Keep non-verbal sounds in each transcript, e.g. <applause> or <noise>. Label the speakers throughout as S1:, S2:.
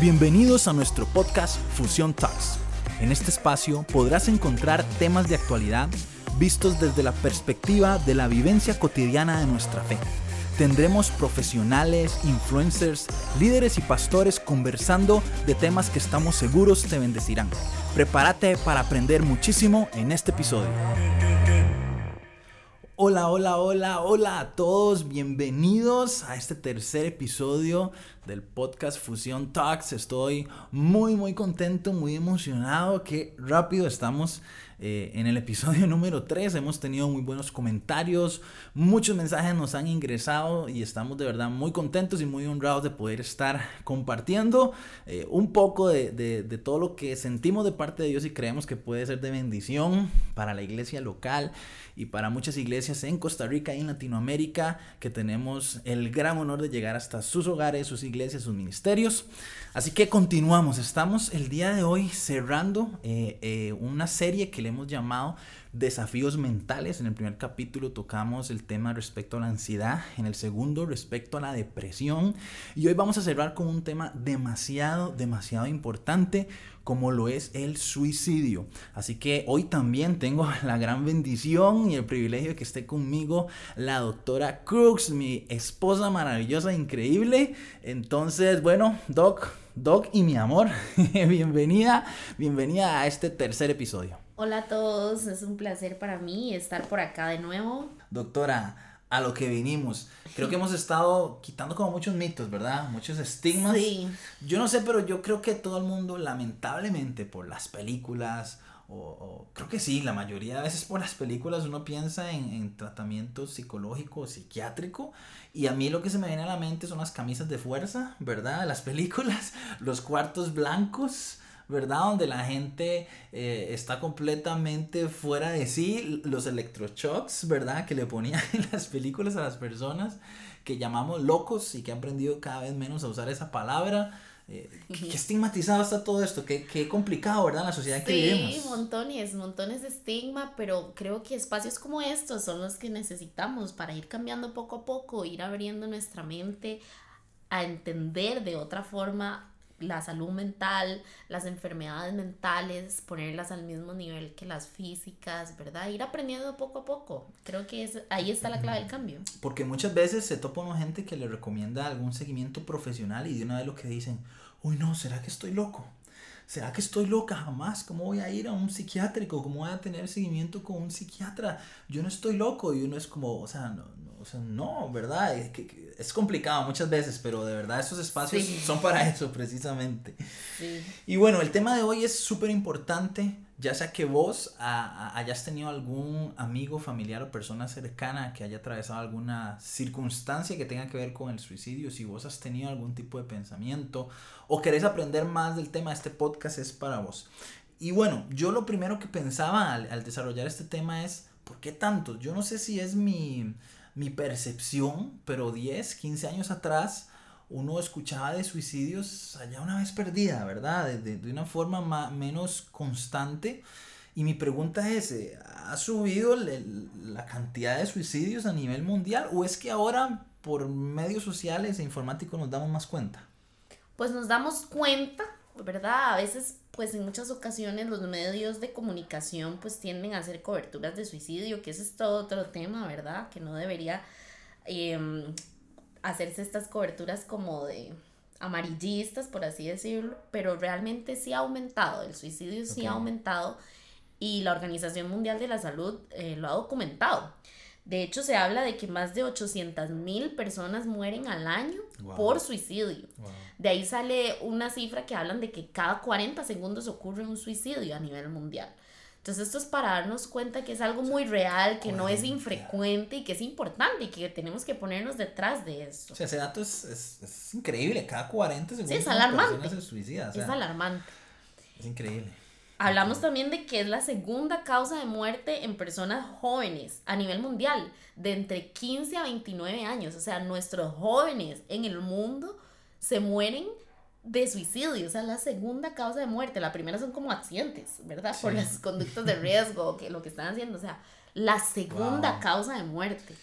S1: Bienvenidos a nuestro podcast Fusión Talks. En este espacio podrás encontrar temas de actualidad vistos desde la perspectiva de la vivencia cotidiana de nuestra fe. Tendremos profesionales, influencers, líderes y pastores conversando de temas que estamos seguros te bendecirán. Prepárate para aprender muchísimo en este episodio. Hola, hola, hola, hola a todos. Bienvenidos a este tercer episodio del podcast Fusión Talks. Estoy muy, muy contento, muy emocionado. Qué rápido estamos eh, en el episodio <laughs> número 3 hemos tenido muy buenos comentarios, muchos mensajes nos han ingresado y estamos de verdad muy contentos y muy honrados de poder estar compartiendo eh, un poco de, de, todo lo que sentimos de parte de Dios y creemos que puede ser de bendición para la iglesia local y para muchas iglesias en Costa Rica y en Latinoamérica que tenemos el gran honor de llegar hasta sus hogares, sus iglesias, sus ministerios. Así que continuamos, estamos el día de hoy cerrando eh, una serie que le hemos llamado desafíos mentales. En el primer capítulo tocamos el tema respecto a la ansiedad, en el segundo respecto a la depresión y hoy vamos a cerrar con un tema demasiado, demasiado importante como lo es el suicidio. Así que hoy también tengo <laughs> la gran bendición y el privilegio de que esté conmigo la doctora Crooks, mi esposa maravillosa, increíble. Entonces, bueno, Doc, Doc y mi amor, <laughs> bienvenida, bienvenida a este tercer episodio.
S2: Hola a todos, es un placer para mí estar por acá de nuevo.
S1: Doctora, a lo que vinimos. Creo que hemos estado quitando como muchos mitos, ¿verdad? Muchos estigmas. Sí. Yo no sé, pero yo creo que todo el mundo, lamentablemente, por las películas, o, creo que sí, la mayoría de veces por las películas uno piensa en, en tratamiento psicológico o psiquiátrico. Y a mí lo que se me viene a la mente son las camisas de fuerza, ¿verdad? Las películas, <laughs> los cuartos blancos ¿verdad? Donde la gente eh, está completamente fuera de sí, los electroshocks, ¿verdad? Que le ponían <laughs> en las películas a las personas que llamamos locos y que han aprendido cada vez menos a usar esa palabra. Eh, qué estigmatizado está todo esto, qué, qué complicado, ¿verdad? La sociedad en que vivimos.
S2: Sí, montones, montones de estigma, pero creo que espacios como estos son los que necesitamos para ir cambiando poco a poco, ir abriendo nuestra mente a entender de otra forma la salud mental, las enfermedades mentales, ponerlas al mismo nivel que las físicas, ¿verdad? Ir aprendiendo poco a poco. Creo que es, ahí está la clave del cambio.
S1: Porque muchas veces se topa una gente que le recomienda algún seguimiento profesional y de una vez lo que dicen, uy no, ¿será que estoy loco? ¿Será que estoy loca? Jamás. ¿Cómo voy a ir a un psiquiátrico? ¿Cómo voy a tener seguimiento con un psiquiatra? Yo no estoy loco. Y uno es como, o sea, no, o sea, no, ¿verdad? Es, que, es complicado muchas veces, pero de verdad esos espacios son para eso precisamente. Sí. Y bueno, el tema de hoy es súper importante, ya sea que vos hayas tenido algún amigo, familiar o persona cercana que haya atravesado alguna circunstancia que tenga que ver con el suicidio, si vos has tenido algún tipo de pensamiento o querés aprender más del tema, este podcast es para vos. Y bueno, yo lo primero que pensaba al, al desarrollar este tema es, ¿por qué tanto? Yo no sé si es mi mi percepción, pero 10, 15 años atrás uno escuchaba de suicidios allá una vez perdida, ¿verdad? De, de, una forma más, menos constante. Y mi pregunta es, eh, ¿ha subido la cantidad de suicidios a nivel mundial o es que ahora por medios sociales e informáticos nos damos más cuenta?
S2: Pues nos damos cuenta, ¿verdad? A veces pues en muchas ocasiones los medios de comunicación pues tienden a hacer coberturas de suicidio, que ese es todo otro tema, ¿verdad? Que no debería em, hacerse estas coberturas como de amarillistas, por así decirlo, pero realmente sí ha aumentado, el suicidio sí ha aumentado y la Organización Mundial de la Salud eh, lo ha documentado. De hecho, se habla de que más de 800 mil personas mueren al año por suicidio. De ahí sale una cifra que hablan de que cada 40 segundos ocurre un suicidio a nivel mundial. Entonces esto es para darnos cuenta que es algo muy real, que no es infrecuente y que es importante y que tenemos que ponernos detrás de eso.
S1: O sea, ese dato es, es, increíble, cada 40 segundos
S2: sí, es alarmante. se suicida. es alarmante.
S1: Es increíble.
S2: Hablamos también de que es la segunda causa de muerte en personas jóvenes a nivel mundial, de entre 15 a 29 años. O sea, nuestros jóvenes en el mundo se mueren de suicidio, o sea, la segunda causa de muerte. La primera son como accidentes, ¿verdad? Por las conductas de riesgo, que lo que están haciendo, o sea, la segunda causa de muerte.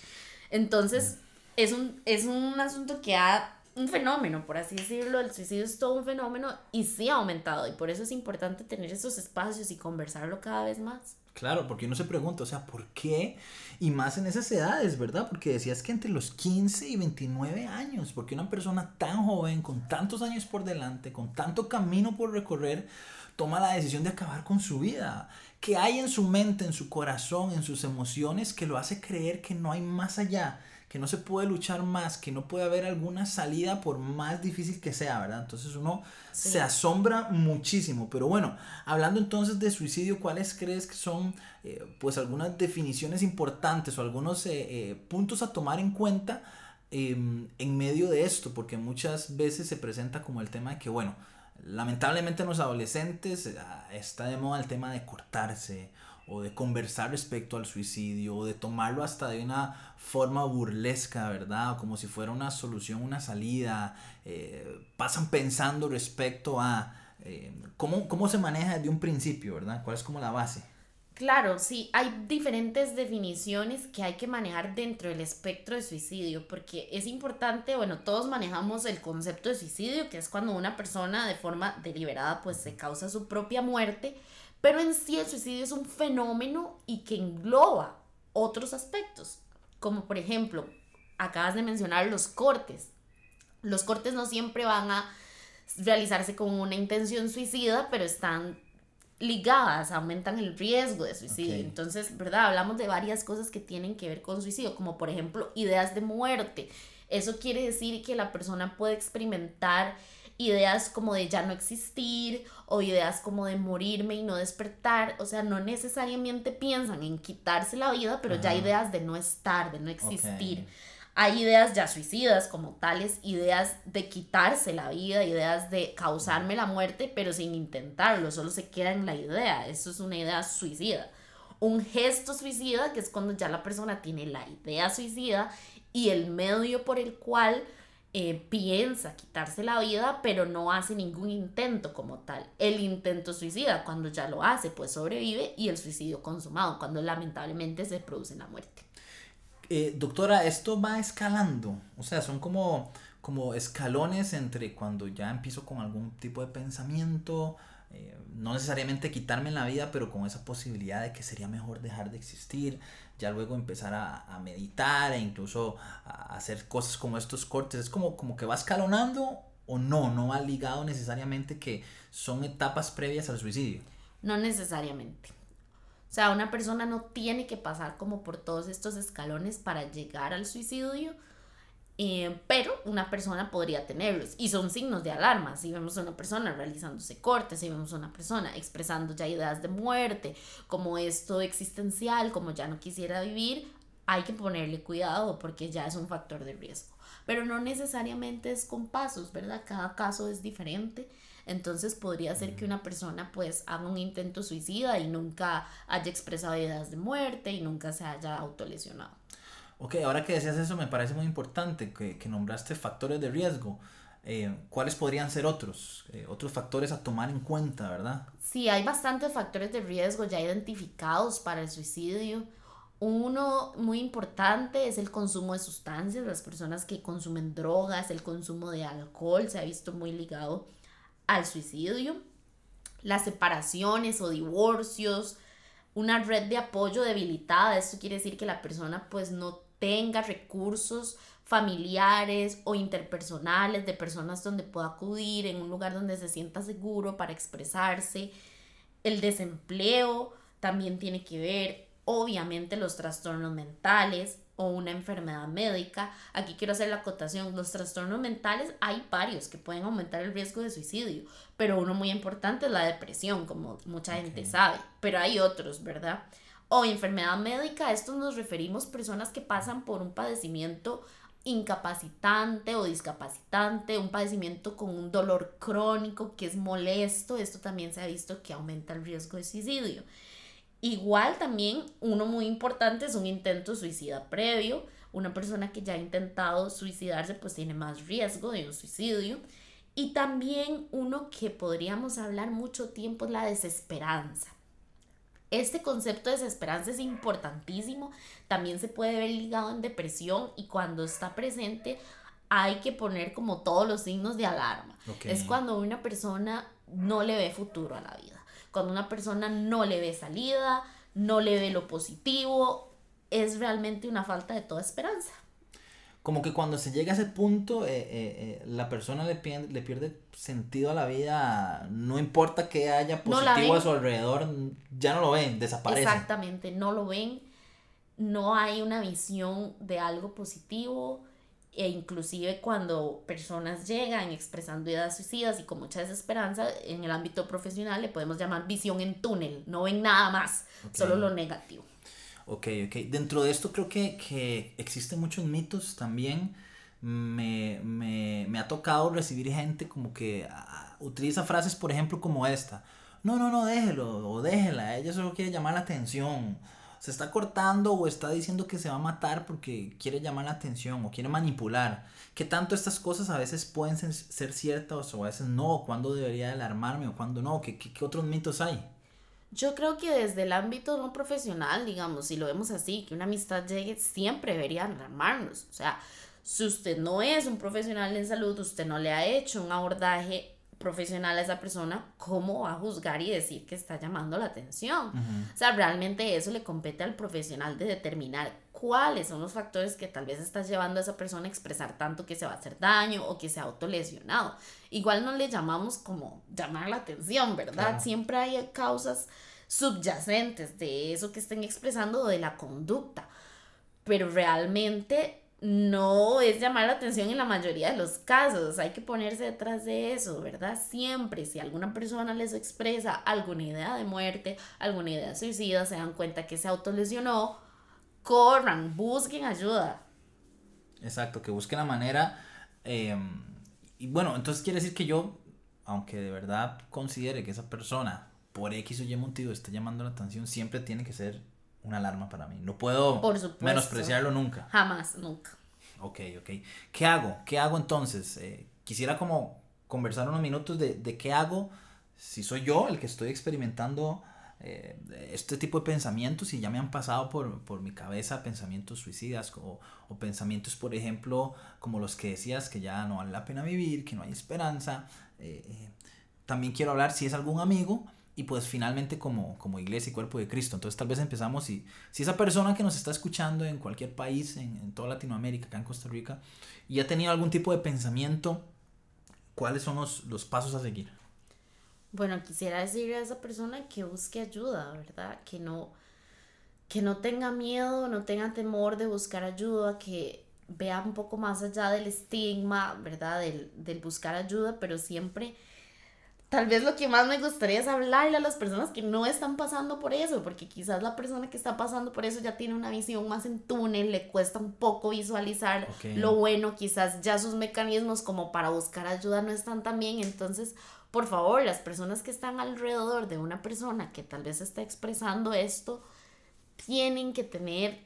S2: Entonces, es un, es un asunto que ha un fenómeno, por así decirlo, el suicidio es todo un fenómeno y sí ha aumentado y por eso es importante tener esos espacios y conversarlo cada vez más.
S1: Claro, porque uno se pregunta, o sea, ¿por qué? Y más en esas edades, ¿verdad? Porque decías que entre los 15 y 29 años, porque una persona tan joven, con tantos años por delante, con tanto camino por recorrer, toma la decisión de acabar con su vida. ¿Qué hay en su mente, en su corazón, en sus emociones que lo hace creer que no hay más allá? Que no se puede luchar más, que no puede haber alguna salida por más difícil que sea, ¿verdad? Entonces uno se asombra muchísimo. Pero bueno, hablando entonces de suicidio, ¿cuáles crees que son eh, pues algunas definiciones importantes o algunos eh, eh, puntos a tomar en cuenta em, en medio de esto? Porque muchas veces se presenta como el tema de que, bueno, lamentablemente en los adolescentes está de moda el tema de cortarse o de conversar respecto al suicidio, o de tomarlo hasta de una forma burlesca, ¿verdad? Como si fuera una solución, una salida. Eh, pasan pensando respecto a eh, cómo, cómo se maneja desde un principio, ¿verdad? ¿Cuál es como la base?
S2: Claro, sí, hay diferentes definiciones que hay que manejar dentro del espectro de suicidio, porque es importante, bueno, todos manejamos el concepto de suicidio, que es cuando una persona de forma deliberada pues se causa su propia muerte, pero en sí el suicidio es un fenómeno y que engloba otros aspectos, como por ejemplo, acabas de mencionar los cortes. Los cortes no siempre van a realizarse con una intención suicida, pero están ligadas, aumentan el riesgo de suicidio. Entonces, ¿verdad? Hablamos de varias cosas que tienen que ver con suicidio, como por ejemplo ideas de muerte. Eso quiere decir que la persona puede experimentar ideas como de ya no existir o ideas como de morirme y no despertar, o sea, no necesariamente piensan en quitarse la vida, pero ya ideas de no estar, de no existir. Hay ideas ya suicidas como tales, ideas de quitarse la vida, ideas de causarme la muerte, pero sin intentarlo, solo se queda en la idea, eso es una idea suicida. Un gesto suicida, que es cuando ya la persona tiene la idea suicida y el medio por el cual eh, piensa quitarse la vida, pero no hace ningún intento como tal. El intento suicida, cuando ya lo hace, pues sobrevive y el suicidio consumado, cuando lamentablemente se produce la muerte.
S1: Eh, doctora, esto va escalando, o sea, son como, como escalones entre cuando ya empiezo con algún tipo de pensamiento, eh, no necesariamente quitarme la vida, pero con esa posibilidad de que sería mejor dejar de existir, ya luego empezar a, meditar e incluso a hacer cosas como estos cortes. Es como, como que va escalonando o no, no va ligado necesariamente que son etapas previas al suicidio.
S2: No necesariamente. O sea, una persona no tiene que pasar como por todos estos escalones para llegar al suicidio eh, pero una persona podría tenerlos y son signos de alarma. Si vemos a una persona realizándose cortes, si vemos a una persona expresando ya ideas de muerte, como esto existencial, como ya no quisiera vivir, hay que ponerle cuidado porque ya es un factor de riesgo. Pero no necesariamente es con pasos, ¿verdad? Cada caso es diferente. Entonces podría ser que una persona pues haga un intento suicida y nunca haya expresado ideas de muerte y nunca se haya autolesionado.
S1: Ok, ahora que decías eso me parece muy importante que, que nombraste factores de riesgo. Eh, ¿Cuáles podrían ser otros? Eh, otros factores a tomar en cuenta, ¿verdad?
S2: Sí, hay bastantes factores de riesgo ya identificados para el suicidio. Uno muy importante es el consumo de sustancias. Las personas que consumen drogas, el consumo de alcohol se ha visto muy ligado al suicidio. Las separaciones o divorcios, una red de apoyo debilitada. Esto quiere decir que la persona pues no tenga recursos familiares o interpersonales de personas donde pueda acudir, en un lugar donde se sienta seguro para expresarse. El desempleo también tiene que ver, obviamente, los trastornos mentales o una enfermedad médica. Aquí quiero hacer la acotación, los trastornos mentales hay varios que pueden aumentar el riesgo de suicidio, pero uno muy importante es la depresión, como mucha gente sabe, pero hay otros, ¿verdad? O enfermedad médica, a esto nos referimos personas que pasan por un padecimiento incapacitante o discapacitante, un padecimiento con un dolor crónico que es molesto, esto también se ha visto que aumenta el riesgo de suicidio. Igual también uno muy importante es un intento suicida previo, una persona que ya ha intentado suicidarse pues tiene más riesgo de un suicidio. Y también uno que podríamos hablar mucho tiempo es la desesperanza. Este concepto de desesperanza es importantísimo, también se puede ver ligado en depresión y cuando está presente hay que poner como todos los signos de alarma. Es cuando una persona no le ve futuro a la vida, cuando una persona no le ve salida, no le ve lo positivo, es realmente una falta de toda esperanza.
S1: Como que cuando se llega a ese punto, eh, eh, eh, la persona le pierde, le pierde sentido a la vida, no importa que haya positivo a su alrededor, ya no lo ven, desaparece.
S2: Exactamente, no lo ven, no hay una visión de algo positivo, e inclusive cuando personas llegan expresando ideas suicidas y con mucha desesperanza, en el ámbito profesional le podemos llamar visión en túnel, no ven nada más, solo lo negativo.
S1: Ok, ok. Dentro de esto creo que, que existen muchos mitos también. Me, me, me, ha tocado recibir gente como que ah, utiliza frases, por ejemplo, como esta. No, no, no, déjelo o déjela, ella solo quiere llamar la atención se está cortando o está diciendo que se va a matar porque quiere llamar la atención o quiere manipular. Que tanto estas cosas a veces pueden ser, ciertas o a veces no, cuándo debería alarmarme o cuándo no, ¿Qué, qué, otros mitos hay?
S2: Yo creo que desde el ámbito no profesional, digamos, si lo vemos así, que una amistad llegue, siempre debería alarmarnos. O sea, si usted no es un profesional en salud, usted no le ha hecho un abordaje profesional a esa persona, ¿cómo va a juzgar y decir que está llamando la atención? O sea, realmente eso le compete al profesional de determinar cuáles son los factores que tal vez está llevando a esa persona a expresar tanto que se va a hacer daño o que se ha autolesionado. Igual no le llamamos como llamar la atención, ¿verdad? Siempre hay causas subyacentes de eso que estén expresando de la conducta, pero realmente no es llamar la atención en la mayoría de los casos, hay que ponerse detrás de eso, ¿verdad? Siempre, si alguna persona les expresa alguna idea de muerte, alguna idea suicida, se dan cuenta que se autolesionó, corran, busquen ayuda.
S1: Exacto, que busquen la manera. Em, y bueno, entonces quiere decir que yo, aunque de verdad considere que esa persona, por X o Y motivo, esté llamando la atención, siempre tiene que ser una alarma para mí. No puedo menospreciarlo nunca.
S2: Jamás, nunca.
S1: Ok, ok. ¿Qué hago? ¿Qué hago entonces? Eh, quisiera como conversar unos minutos de, de, qué hago si soy yo el que estoy experimentando eh, este tipo de pensamientos y ya me han pasado por, por mi cabeza pensamientos suicidas o, o, pensamientos, por ejemplo, como los que decías, que ya no vale la pena vivir, que no hay esperanza. Eh, también quiero hablar si es algún amigo y pues finalmente como, como iglesia y cuerpo de Cristo. Entonces tal vez empezamos y si esa persona que nos está escuchando en cualquier país, en, en, toda Latinoamérica, acá en Costa Rica, y ha tenido algún tipo de pensamiento, ¿cuáles son los, los pasos a seguir?
S2: Bueno, quisiera decirle a esa persona que busque ayuda, ¿verdad? Que no, que no tenga miedo, no tenga temor de buscar ayuda, que vea un poco más allá del estigma, ¿verdad? Del, del buscar ayuda, pero siempre tal vez lo que más me gustaría es hablarle a las personas que no están pasando por eso, porque quizás la persona que está pasando por eso ya tiene una visión más en túnel, le cuesta un poco visualizar lo bueno, quizás ya sus mecanismos como para buscar ayuda no están tan bien, entonces por favor, las personas que están alrededor de una persona que tal vez está expresando esto, tienen que tener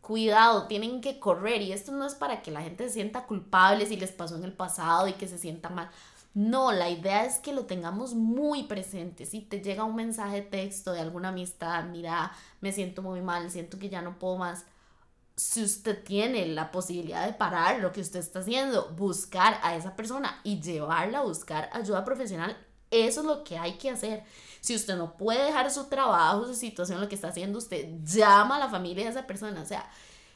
S2: cuidado, tienen que correr y esto no es para que la gente se sienta culpable si les pasó en el pasado y que se sienta mal. No, la idea es que lo tengamos muy presente. Si te llega un mensaje de texto de alguna amistad, mira, me siento muy mal, siento que ya no puedo más. Si usted tiene la posibilidad de parar lo que usted está haciendo, buscar a esa persona y llevarla a buscar ayuda profesional, eso es lo que hay que hacer. Si usted no puede dejar su trabajo, su situación, lo que está haciendo usted, llama a la familia de esa persona. O sea,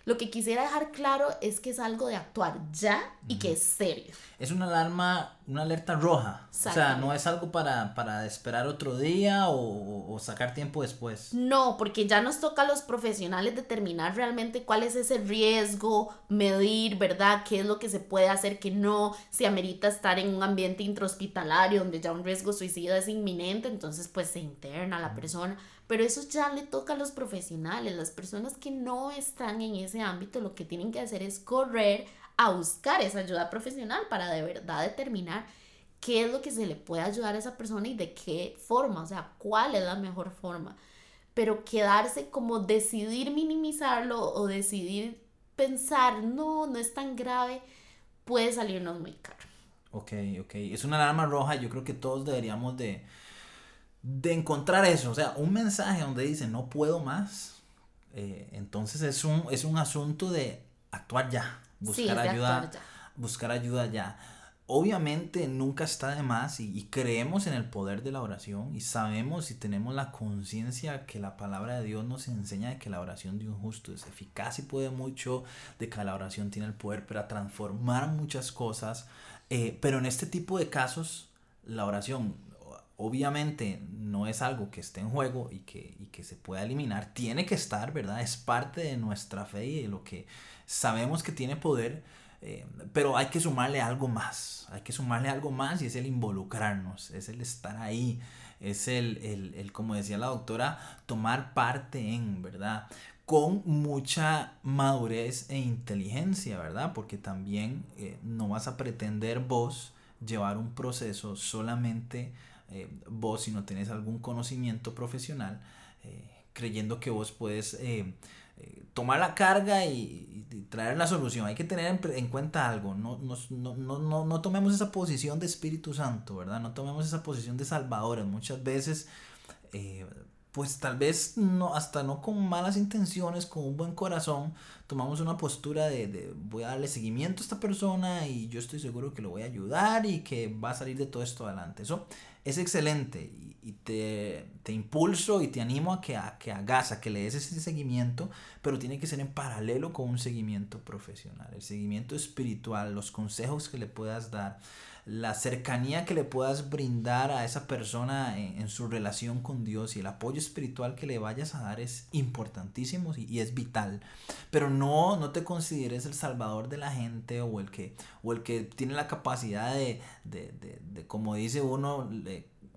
S2: lo que quisiera dejar claro es que es algo de actuar ya y que es serio.
S1: Es una alarma, una alerta roja. O sea, no es algo para, para esperar otro día o, o, sacar tiempo después.
S2: No, porque ya nos toca a los profesionales determinar realmente cuál es ese riesgo, medir, ¿verdad? ¿Qué es lo que se puede hacer, que no? Si amerita estar en un ambiente intrahospitalario donde ya un riesgo suicida es inminente, entonces pues se interna la persona pero eso ya le toca a los profesionales, las personas que no están en ese ámbito, lo que tienen que hacer es correr a buscar esa ayuda profesional para de verdad determinar qué es lo que se le puede ayudar a esa persona y de qué forma, o sea, cuál es la mejor forma. Pero quedarse como decidir minimizarlo o decidir pensar, no, no es tan grave, puede salirnos muy caro.
S1: Ok, ok. Es una alarma roja, yo creo que todos deberíamos de de encontrar eso, o sea, un mensaje donde dice no puedo más, eh, entonces es un, es un asunto de actuar ya, buscar ayuda buscar ayuda ya. Obviamente nunca está de más y, creemos en el poder de la oración y sabemos y tenemos la conciencia que la palabra de Dios nos enseña de que la oración de un justo es eficaz y puede mucho, de que la oración tiene el poder para transformar muchas cosas, eh, pero en este tipo de casos la oración obviamente no es algo que esté en juego y que, y que se pueda eliminar, tiene que estar, ¿verdad? Es parte de nuestra fe y de lo que sabemos que tiene poder eh, pero hay que sumarle algo más, hay que sumarle algo más y es el involucrarnos, es el estar ahí, es el, el, el como decía la doctora, tomar parte en, ¿verdad? Con mucha madurez e inteligencia, ¿verdad? Porque también eh, no vas a pretender vos llevar un proceso solamente eh, vos si no tenés algún conocimiento profesional, creyendo que vos puedes eh, tomar la carga y, traer la solución. Hay que tener en, cuenta algo. No, no, tomemos esa posición de Espíritu Santo, ¿verdad? No tomemos esa posición de Salvadores. Muchas veces, eh, pues tal vez no, hasta no con malas intenciones, con un buen corazón, tomamos una postura de, de voy a darle seguimiento a esta persona y yo estoy seguro que lo voy a ayudar y que va a salir de todo esto adelante. Eso es excelente y, te, te, impulso y te animo a que, a que hagas, a que le des ese seguimiento, pero tiene que ser en paralelo con un seguimiento profesional, el seguimiento espiritual, los consejos que le puedas dar, la cercanía que le puedas brindar a esa persona en, su relación con Dios y el apoyo espiritual que le vayas a dar es importantísimo y, es vital. Pero no, no te consideres el salvador de la gente o el que, o el que tiene la capacidad de, de, de, como dice uno,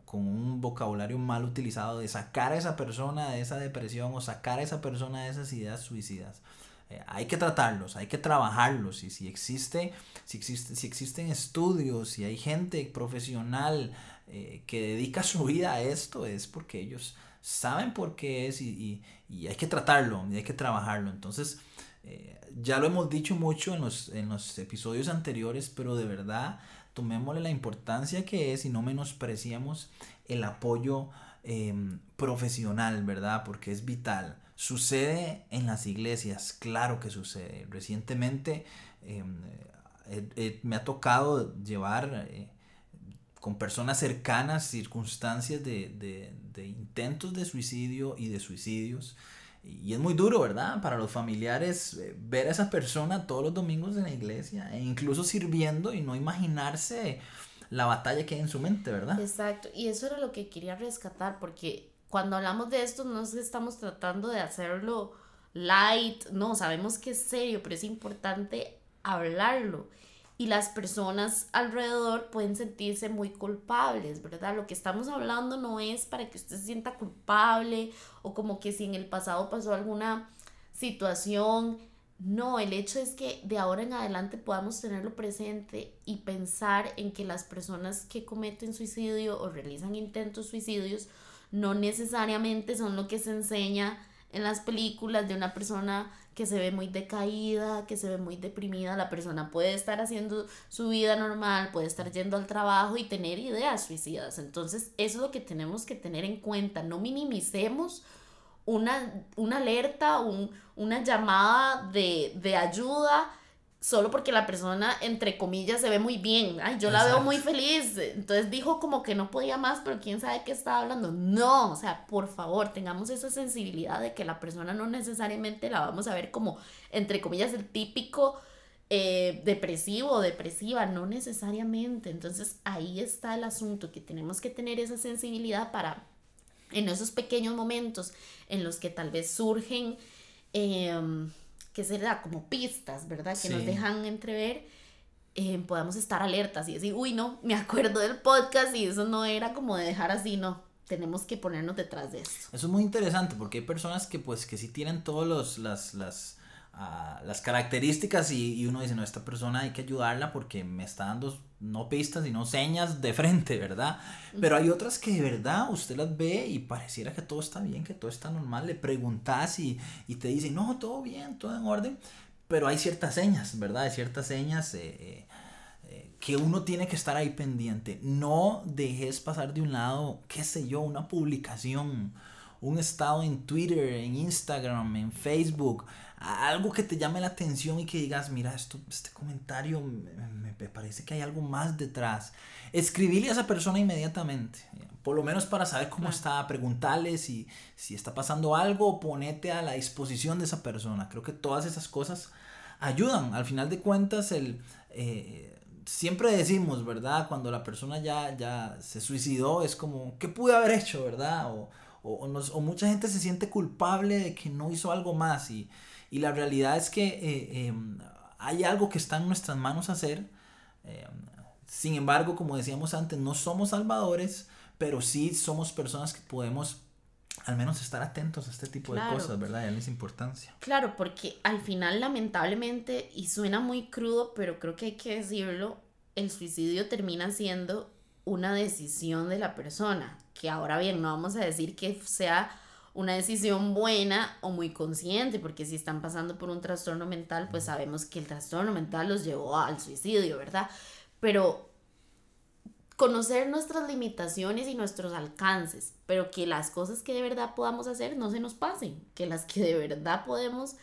S1: con un vocabulario mal utilizado, de sacar a esa persona de esa depresión o sacar a esa persona de esas ideas suicidas. Eh, hay que tratarlos, hay que trabajarlos y si existe, si existe, si existen estudios, si hay gente profesional eh, que dedica su vida a esto, es porque ellos saben por qué es y, hay que tratarlo y hay que trabajarlo. Entonces, eh, ya lo hemos dicho mucho en los, en los episodios anteriores, pero de verdad tomémosle la importancia que es y no menospreciamos el apoyo em, profesional, ¿verdad? Porque es vital. Sucede en las iglesias, claro que sucede. Recientemente em, me ha tocado llevar eh, con personas cercanas circunstancias de, intentos de suicidio y de suicidios. Y es muy duro, ¿verdad? Para los familiares eh, ver a esa persona todos los domingos en la iglesia e incluso sirviendo y no imaginarse la batalla que hay en su mente, ¿verdad?
S2: Exacto, y eso era lo que quería rescatar porque cuando hablamos de esto no es que estamos tratando de hacerlo light, no, sabemos que es serio, pero es importante hablarlo. Y las personas alrededor pueden sentirse muy culpables, ¿verdad? Lo que estamos hablando no es para que usted se sienta culpable o como que si en el pasado pasó alguna situación. No, el hecho es que de ahora en adelante podamos tenerlo presente y pensar en que las personas que cometen suicidio o realizan intentos suicidios no necesariamente son lo que se enseña en las películas de una persona que se ve muy decaída, que se ve muy deprimida. La persona puede estar haciendo su vida normal, puede estar yendo al trabajo y tener ideas suicidas. Entonces, eso es lo que tenemos que tener en cuenta. No minimicemos una, una alerta, un, una llamada de, de ayuda solo porque la persona, entre comillas, se ve muy bien. Ay, yo la veo muy feliz. Entonces dijo como que no podía más, pero quién sabe qué estaba hablando. No, o sea, por favor, tengamos esa sensibilidad de que la persona no necesariamente la vamos a ver como, entre comillas, el típico eh, depresivo o depresiva, no necesariamente. Entonces ahí está el asunto, que tenemos que tener esa sensibilidad para, en esos pequeños momentos en los que tal vez surgen... Em, que será como pistas, ¿verdad? Que nos dejan entrever, eh, podamos estar alertas y decir, uy, no, me acuerdo del podcast y eso no era como de dejar así, no. Tenemos que ponernos detrás de eso.
S1: Eso es muy interesante porque hay personas que pues que sí tienen todos los, las, las las características y, uno dice, no, esta persona hay que ayudarla porque me está dando no pistas, sino señas de frente, ¿verdad? Pero hay otras que de verdad usted las ve y pareciera que todo está bien, que todo está normal, le preguntas y, y te dicen, no, todo bien, todo en orden, pero hay ciertas señas, ¿verdad? Hay ciertas señas eh, eh, eh, que uno tiene que estar ahí pendiente. No dejes pasar de un lado, qué sé yo, una publicación un estado en Twitter, en Instagram, en Facebook, algo que te llame la atención y que digas, mira, esto, este comentario me, parece que hay algo más detrás. Escribirle a esa persona inmediatamente, por lo menos para saber cómo está, preguntarle si, si está pasando algo, ponete a la disposición de esa persona. Creo que todas esas cosas ayudan. Al final de cuentas, el... Eh, siempre decimos, ¿verdad? Cuando la persona ya, ya se suicidó, es como, ¿qué pude haber hecho, verdad? O, o, mucha gente se siente culpable de que no hizo algo más y, y la realidad es que eh, em, hay algo que está en nuestras manos hacer. Em, sin embargo, como decíamos antes, no somos salvadores, pero sí somos personas que podemos al menos estar atentos a este tipo de cosas, ¿verdad? Y darles importancia.
S2: Claro, porque al final, lamentablemente, y suena muy crudo, pero creo que hay que decirlo, el suicidio termina siendo una decisión de la persona. Que ahora bien, no vamos a decir que sea una decisión buena o muy consciente, porque si están pasando por un trastorno mental, pues sabemos que el trastorno mental los llevó al suicidio, ¿verdad? Pero conocer nuestras limitaciones y nuestros alcances, pero que las cosas que de verdad podamos hacer no se nos pasen, que las que de verdad podemos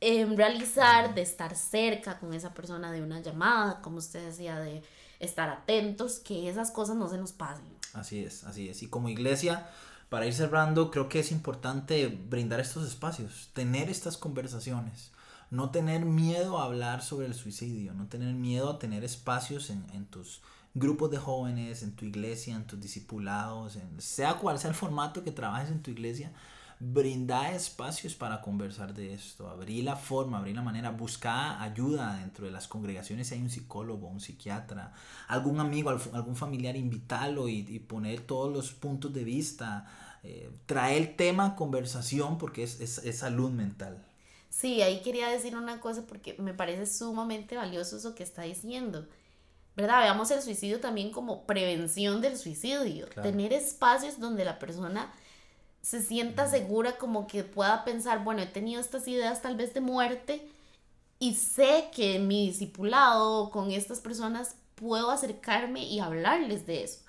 S2: em, realizar, de estar cerca con esa persona, de una llamada, como usted decía, de estar atentos, que esas cosas no se nos pasen.
S1: Así es, así es. Y como iglesia, para ir cerrando, creo que es importante brindar estos espacios, tener estas conversaciones, no tener miedo a hablar sobre el suicidio, no tener miedo a tener espacios en, en tus grupos de jóvenes, en tu iglesia, en tus discipulados, en, sea cual sea el formato que trabajes en tu iglesia, brinda espacios para conversar de esto, abrir la forma, abrir la manera, buscar ayuda dentro de las congregaciones si hay un psicólogo, un psiquiatra, algún amigo, algún familiar, invitarlo y, poner todos los puntos de vista, eh, traer el tema conversación porque es, es salud mental.
S2: Sí, ahí quería decir una cosa porque me parece sumamente valioso eso que está diciendo ¿verdad? Veamos el suicidio también como prevención del suicidio. Tener espacios donde la persona se sienta segura como que pueda pensar, bueno, he tenido estas ideas tal vez de muerte y sé que en mi discipulado con estas personas puedo acercarme y hablarles de eso.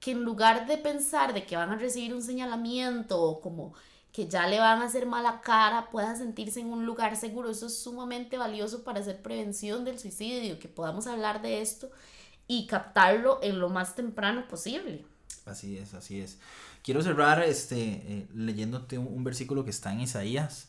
S2: Que en lugar de pensar de que van a recibir un señalamiento o como que ya le van a hacer mala cara, pueda sentirse en un lugar seguro. Eso es sumamente valioso para hacer prevención del suicidio, que podamos hablar de esto y captarlo en lo más temprano posible.
S1: Así es, así es. Quiero cerrar este, eh, leyéndote un, versículo que está en Isaías.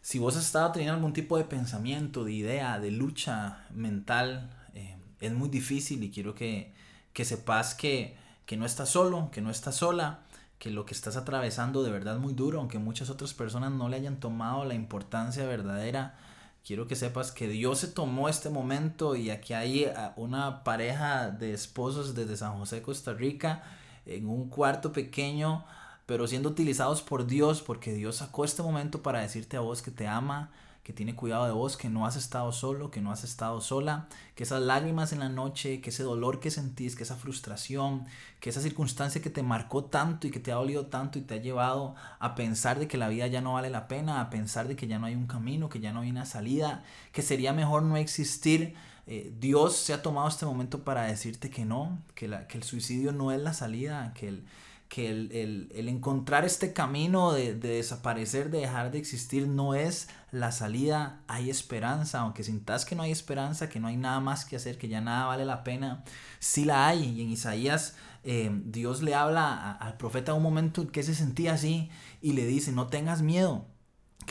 S1: Si vos has estado teniendo algún tipo de pensamiento, de idea, de lucha mental, eh, es muy difícil y quiero que, que sepas que, que no estás solo, que no estás sola que lo que estás atravesando de verdad es muy duro, aunque muchas otras personas no le hayan tomado la importancia verdadera. Quiero que sepas que Dios se tomó este momento y aquí hay una pareja de esposos desde San José, Costa Rica, en un cuarto pequeño, pero siendo utilizados por Dios, porque Dios sacó este momento para decirte a vos que te ama, que tiene cuidado de vos, que no has estado solo, que no has estado sola, que esas lágrimas en la noche, que ese dolor que sentís, que esa frustración, que esa circunstancia que te marcó tanto y que te ha dolido tanto y te ha llevado a pensar de que la vida ya no vale la pena, a pensar de que ya no hay un camino, que ya no hay una salida, que sería mejor no existir. Eh, Dios se ha tomado este momento para decirte que no, que, la, que el suicidio no es la salida, que el que el, encontrar este camino de, desaparecer, de dejar de existir, no es la salida, hay esperanza, aunque sintas que no hay esperanza, que no hay nada más que hacer, que ya nada vale la pena, sí la hay. Y en Isaías eh, Dios le habla al profeta un momento que se sentía así y le dice, no tengas miedo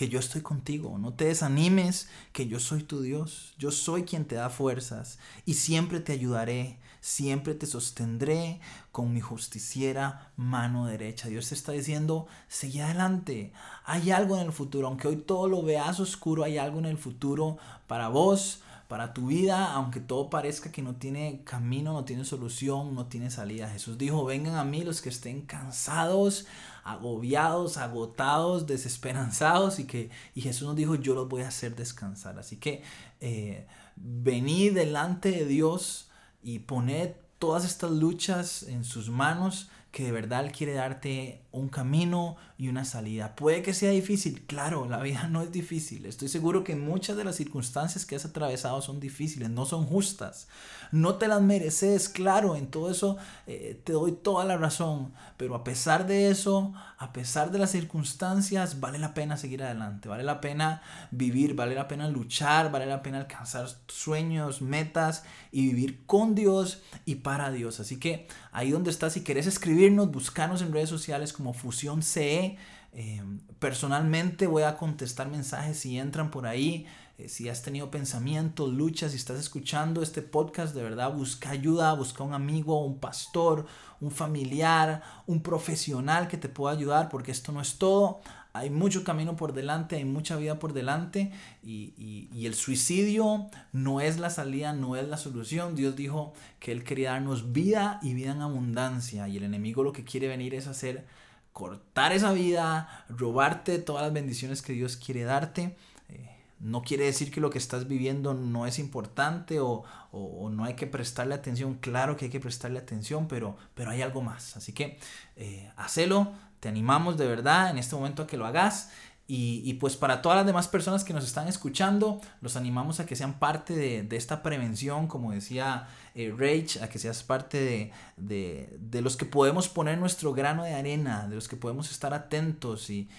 S1: que yo estoy contigo, no te desanimes, que yo soy tu Dios, yo soy quien te da fuerzas y siempre te ayudaré, siempre te sostendré con mi justiciera mano derecha. Dios te está diciendo, sigue adelante, hay algo en el futuro, aunque hoy todo lo veas oscuro, hay algo en el futuro para vos, para tu vida, aunque todo parezca que no tiene camino, no tiene solución, no tiene salida. Jesús dijo, vengan a mí los que estén cansados, agobiados, agotados, desesperanzados y que y Jesús nos dijo, yo los voy a hacer descansar. Así que eh, venid delante de Dios y poned todas estas luchas en sus manos que de verdad Él quiere darte un camino y una salida. Puede que sea difícil, claro, la vida <laughs> no es difícil. Estoy seguro que muchas de las circunstancias que has atravesado son difíciles, no son justas. No te las mereces, claro, en todo eso eh, te doy toda la razón. Pero a pesar de eso, a pesar de las circunstancias, vale la pena seguir adelante, vale la pena vivir, vale la pena luchar, vale la pena alcanzar sueños, metas y vivir con Dios y para Dios. Así que ahí donde estás, si quieres escribirnos, buscarnos en redes sociales Fusión CE. Eh, personalmente voy a contestar mensajes si entran por ahí. Eh, si has tenido pensamientos, luchas, si estás escuchando este podcast, de verdad busca ayuda, busca un amigo, un pastor, un familiar, un profesional que te pueda ayudar, porque esto no es todo. Hay mucho camino por delante, hay mucha vida por delante y, y el suicidio no es la salida, no es la solución. Dios dijo que Él quería darnos vida y vida en abundancia y el enemigo lo que quiere venir es hacer cortar esa vida, robarte todas las bendiciones que Dios quiere darte. Eh, no quiere decir que lo que estás viviendo no es importante o, no hay que prestarle atención. Claro que hay que prestarle atención, pero, pero hay algo más. Así que eh, hacelo. Te animamos de verdad en este momento a que lo hagas. Y, pues para todas las demás personas que nos están escuchando, los animamos a que sean parte de, esta prevención, como decía eh, Rage, a que seas parte de, los que podemos poner nuestro grano de arena, de los que podemos estar atentos y,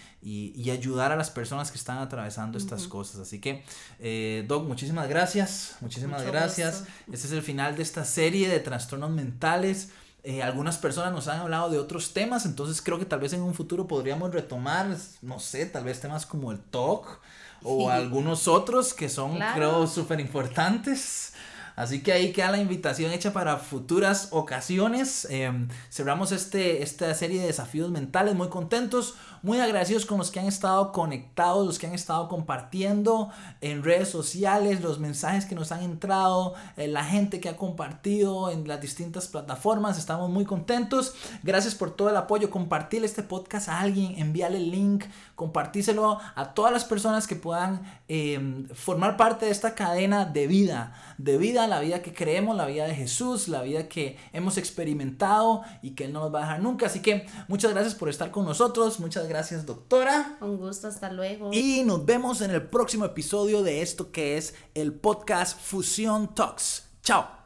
S1: ayudar a las personas que están atravesando estas cosas. Así que, eh, Doc, muchísimas gracias, muchísimas gracias. Este es el final de esta serie de trastornos mentales. Eh, algunas personas nos han hablado de otros temas, entonces creo que tal vez en un futuro podríamos retomar, no sé, tal vez temas como el talk o algunos otros que son, creo, súper importantes. Así que ahí queda la invitación hecha para futuras ocasiones. Em, cerramos este, esta serie de desafíos mentales muy contentos, muy agradecidos con los que han estado conectados, los que han estado compartiendo en redes sociales, los mensajes que nos han entrado, eh, la gente que ha compartido en las distintas plataformas. Estamos muy contentos. Gracias por todo el apoyo. Compartir este podcast a alguien, envíale el link, compartíselo a todas las personas que puedan em, formar parte de esta cadena de vida, de vida la vida que creemos, la vida de Jesús, la vida que hemos experimentado y que Él no nos va a dejar nunca. Así que muchas gracias por estar con nosotros. Muchas gracias, doctora.
S2: Un gusto, hasta luego.
S1: Y nos vemos en el próximo episodio de esto que es el podcast Fusión Talks. Chao.